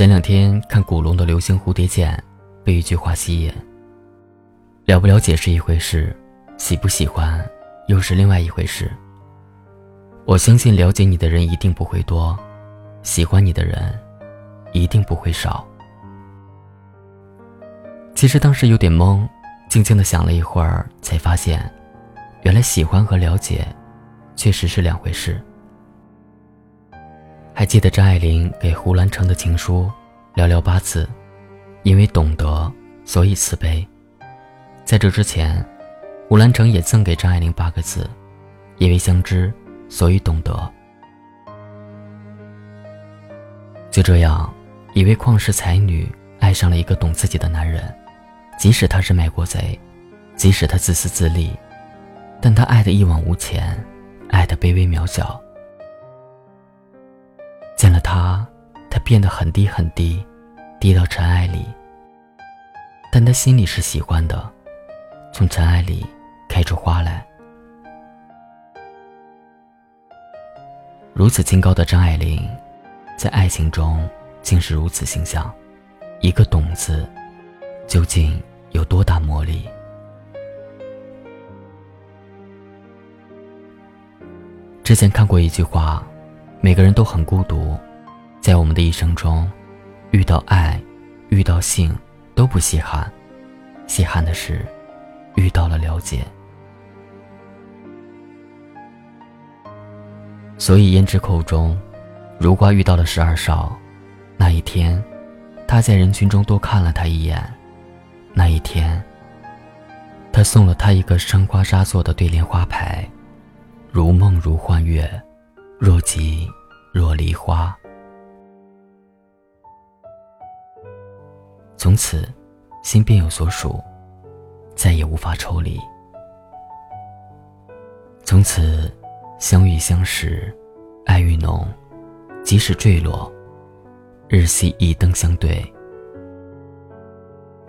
前两天看古龙的《流星蝴蝶剑》，被一句话吸引：了不了解是一回事，喜不喜欢又是另外一回事。我相信了解你的人一定不会多，喜欢你的人一定不会少。其实当时有点懵，静静的想了一会儿，才发现，原来喜欢和了解，确实是两回事。还记得张爱玲给胡兰成的情书，寥寥八字，因为懂得，所以慈悲。在这之前，胡兰成也赠给张爱玲八个字：因为相知，所以懂得。就这样，一位旷世才女爱上了一个懂自己的男人。即使他是卖国贼，即使他自私自利，但他爱的一往无前，爱的卑微渺小。见了他，他变得很低很低，低到尘埃里。但他心里是喜欢的，从尘埃里开出花来。如此清高的张爱玲，在爱情中竟是如此形象，一个“懂”字，究竟？有多大魔力？之前看过一句话：每个人都很孤独，在我们的一生中，遇到爱、遇到性都不稀罕，稀罕的是遇到了了解。所以胭脂扣中，如花遇到了十二少，那一天，他在人群中多看了他一眼。那一天，他送了她一个生花纱做的对联花牌，如梦如幻月，若即若离花。从此，心便有所属，再也无法抽离。从此，相遇相识，爱愈浓，即使坠落，日夕一灯相对。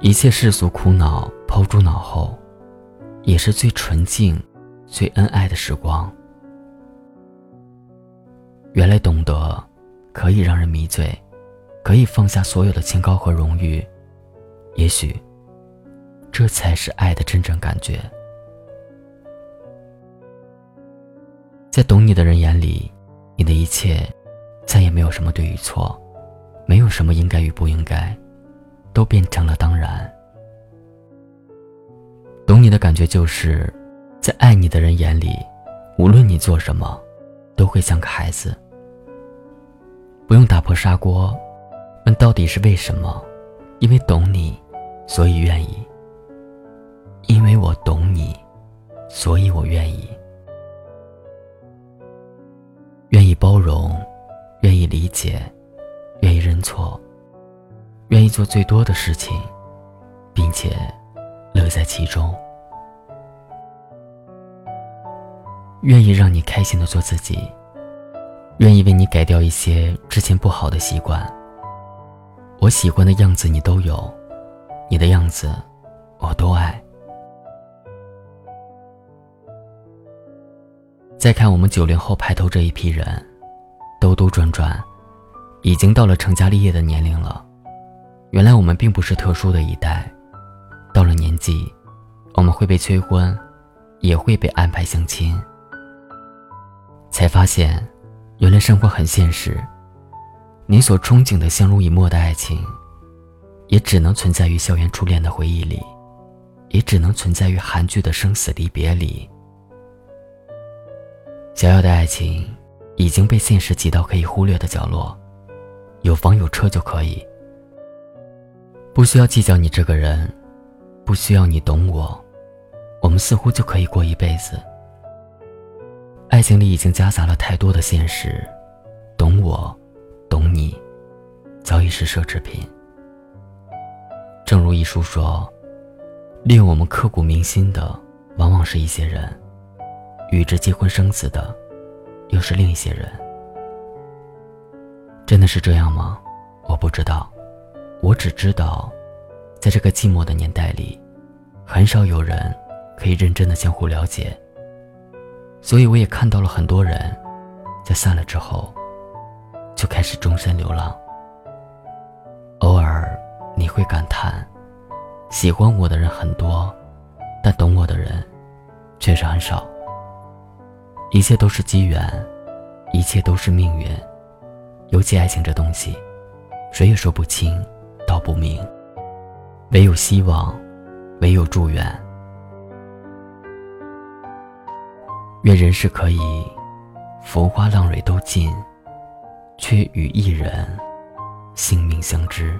一切世俗苦恼抛诸脑后，也是最纯净、最恩爱的时光。原来懂得可以让人迷醉，可以放下所有的清高和荣誉，也许这才是爱的真正感觉。在懂你的人眼里，你的一切再也没有什么对与错，没有什么应该与不应该。都变成了当然。懂你的感觉，就是在爱你的人眼里，无论你做什么，都会像个孩子。不用打破砂锅，问到底是为什么？因为懂你，所以愿意。因为我懂你，所以我愿意。愿意包容，愿意理解，愿意认错。愿意做最多的事情，并且乐在其中。愿意让你开心的做自己，愿意为你改掉一些之前不好的习惯。我喜欢的样子你都有，你的样子我都爱。再看我们九零后排头这一批人，兜兜转转，已经到了成家立业的年龄了。原来我们并不是特殊的一代，到了年纪，我们会被催婚，也会被安排相亲。才发现，原来生活很现实。你所憧憬的相濡以沫的爱情，也只能存在于校园初恋的回忆里，也只能存在于韩剧的生死离别里。想要的爱情，已经被现实挤到可以忽略的角落，有房有车就可以。不需要计较你这个人，不需要你懂我，我们似乎就可以过一辈子。爱情里已经夹杂了太多的现实，懂我，早已是奢侈品。正如一书说，令我们刻骨铭心的，往往是一些人；与之结婚生子的，又是另一些人。真的是这样吗？我不知道。我只知道，在这个寂寞的年代里，很少有人可以认真的相互了解。所以，我也看到了很多人，在散了之后，就开始终身流浪。会感叹，喜欢我的人很多，但懂我的人确实很少。一切都是机缘，一切都是命运。尤其爱情这东西，谁也说不清，道不明。唯有希望，唯有祝愿。愿人世可以浮花浪蕊都尽，却与一人性命相知。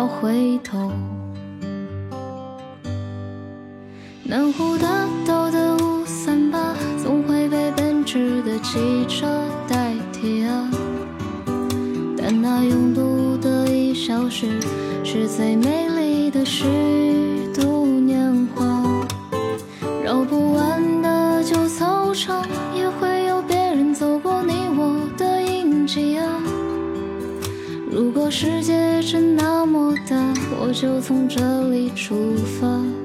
要回头。南湖大道的五三八，总会被奔驰的汽车代替啊。但那拥堵的一小时。是最美丽的时就从这里出发。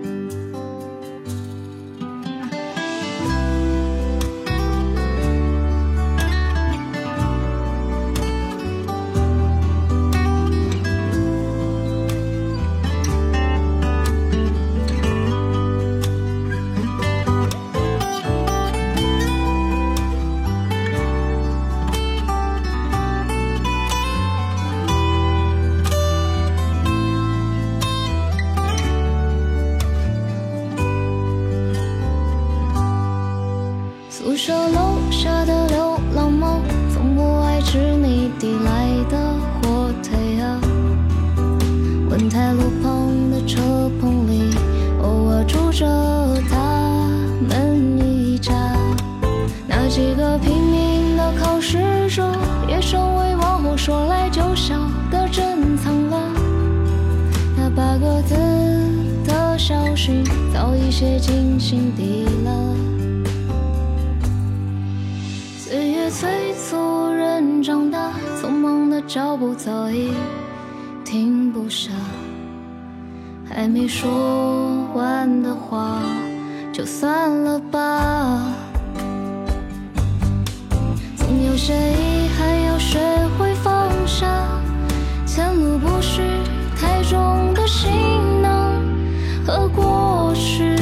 尔住着他们一家。那几个拼命的考试者，也成为往后说来就笑的珍藏了。那八个字的消息，早已写进心底了。岁月催促人长大，匆忙的脚步早已停不下。还没说完的话，就算了吧。总有些遗憾，要学会放下。前路不是太重的行囊和过去。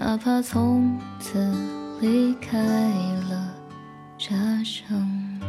哪怕从此离开了家乡。